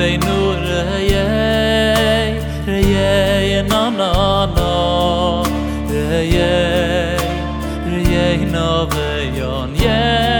bei nur ye ye na na na ye ye no ve yon.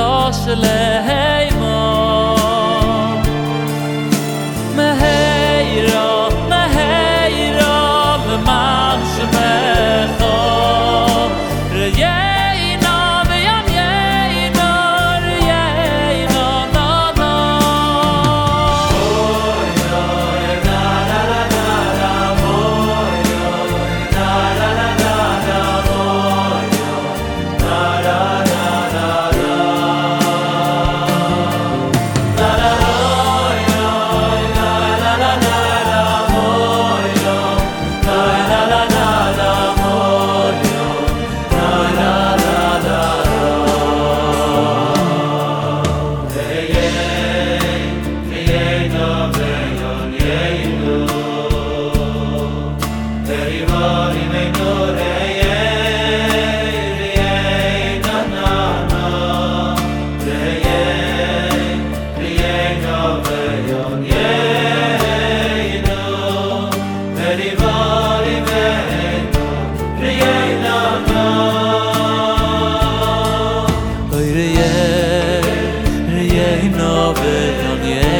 nosle hem nowy, no nie.